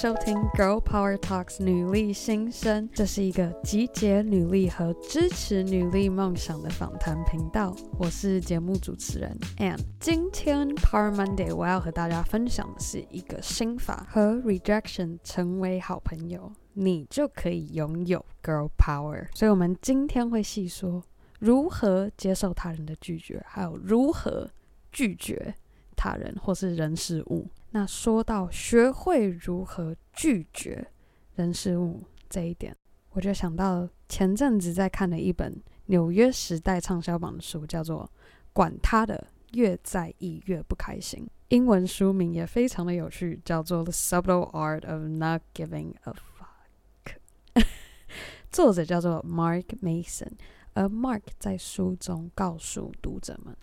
收听《Girl Power Talks》女力新生，这是一个集结女力和支持女力梦想的访谈频道。我是节目主持人 Ann。今天 Power Monday，我要和大家分享的是一个心法：和 Rejection 成为好朋友，你就可以拥有 Girl Power。所以，我们今天会细说如何接受他人的拒绝，还有如何拒绝他人或是人事物。那说到学会如何拒绝人事物这一点，我就想到前阵子在看的一本《纽约时代》畅销榜的书，叫做《管他的，越在意越不开心》。英文书名也非常的有趣，叫做《The Subtle Art of Not Giving a Fuck 》。作者叫做 Mark Mason，而 Mark 在书中告诉读者们，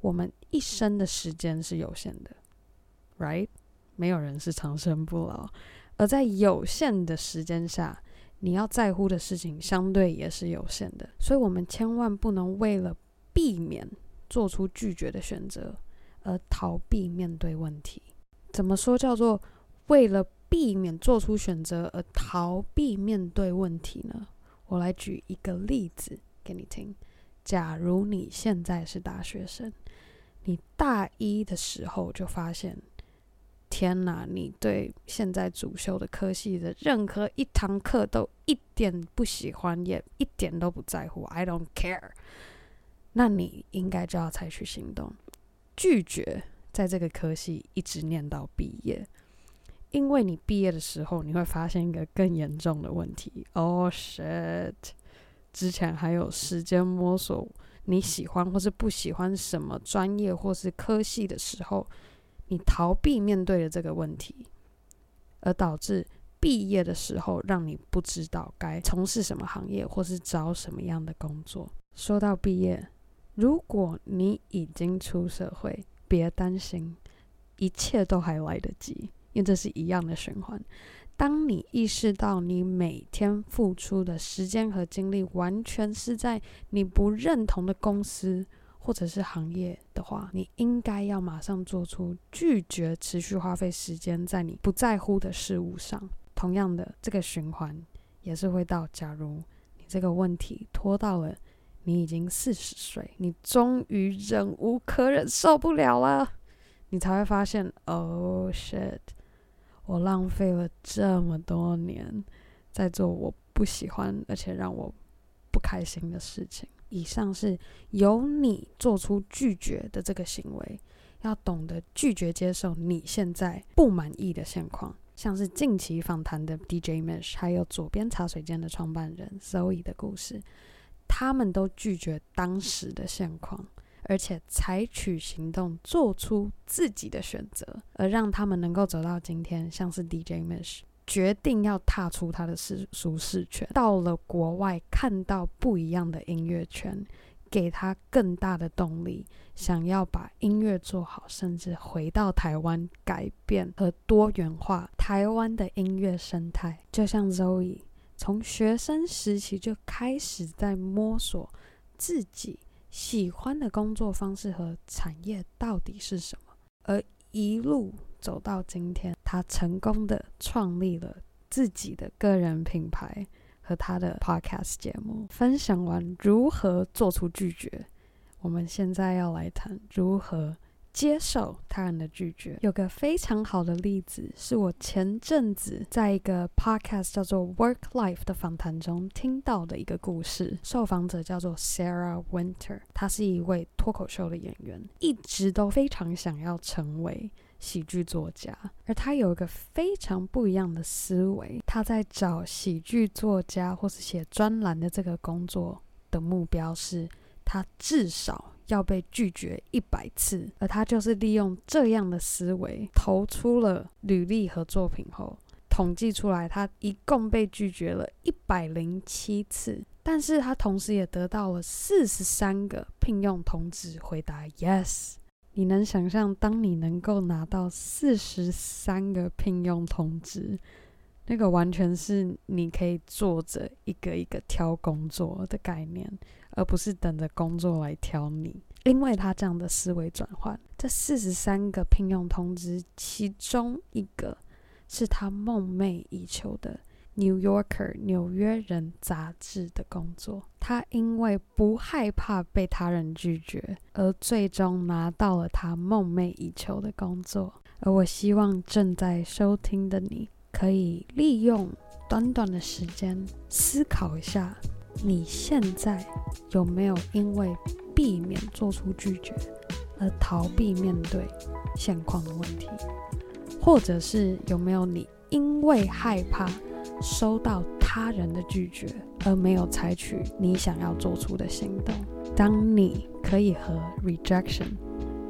我们一生的时间是有限的。Right，没有人是长生不老，而在有限的时间下，你要在乎的事情相对也是有限的。所以，我们千万不能为了避免做出拒绝的选择而逃避面对问题。怎么说叫做为了避免做出选择而逃避面对问题呢？我来举一个例子给你听。假如你现在是大学生，你大一的时候就发现。天哪！你对现在主修的科系的任何一堂课都一点不喜欢，也一点都不在乎。I don't care。那你应该就要采取行动，拒绝在这个科系一直念到毕业，因为你毕业的时候你会发现一个更严重的问题。Oh shit！之前还有时间摸索你喜欢或是不喜欢什么专业或是科系的时候。你逃避面对了这个问题，而导致毕业的时候让你不知道该从事什么行业，或是找什么样的工作。说到毕业，如果你已经出社会，别担心，一切都还来得及，因为这是一样的循环。当你意识到你每天付出的时间和精力，完全是在你不认同的公司。或者是行业的话，你应该要马上做出拒绝，持续花费时间在你不在乎的事物上。同样的，这个循环也是会到，假如你这个问题拖到了你已经四十岁，你终于忍无可忍，受不了了，你才会发现，Oh shit，我浪费了这么多年在做我不喜欢而且让我不开心的事情。以上是由你做出拒绝的这个行为，要懂得拒绝接受你现在不满意的现况，像是近期访谈的 DJ Mesh，还有左边茶水间的创办人 Zoe 的故事，他们都拒绝当时的现况，而且采取行动，做出自己的选择，而让他们能够走到今天，像是 DJ Mesh。决定要踏出他的舒舒适圈，到了国外看到不一样的音乐圈，给他更大的动力，想要把音乐做好，甚至回到台湾改变和多元化台湾的音乐生态。就像 Zoe 从学生时期就开始在摸索自己喜欢的工作方式和产业到底是什么，而一路。走到今天，他成功的创立了自己的个人品牌和他的 podcast 节目。分享完如何做出拒绝，我们现在要来谈如何接受他人的拒绝。有个非常好的例子，是我前阵子在一个 podcast 叫做 Work Life 的访谈中听到的一个故事。受访者叫做 Sarah Winter，她是一位脱口秀的演员，一直都非常想要成为。喜剧作家，而他有一个非常不一样的思维。他在找喜剧作家或是写专栏的这个工作的目标是，他至少要被拒绝一百次。而他就是利用这样的思维，投出了履历和作品后，统计出来他一共被拒绝了一百零七次。但是他同时也得到了四十三个聘用通知，回答 yes。你能想象，当你能够拿到四十三个聘用通知，那个完全是你可以坐着一个一个挑工作的概念，而不是等着工作来挑你。因为他这样的思维转换，这四十三个聘用通知，其中一个是他梦寐以求的《New Yorker》纽约人杂志的工作。他因为不害怕被他人拒绝，而最终拿到了他梦寐以求的工作。而我希望正在收听的你，可以利用短短的时间思考一下，你现在有没有因为避免做出拒绝而逃避面对现况的问题？或者是有没有你因为害怕收到他人的拒绝而没有采取你想要做出的行动？当你可以和 rejection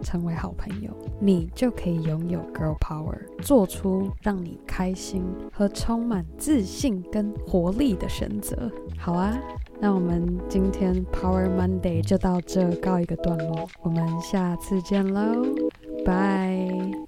成为好朋友，你就可以拥有 girl power，做出让你开心和充满自信跟活力的选择。好啊，那我们今天 Power Monday 就到这告一个段落，我们下次见喽，拜。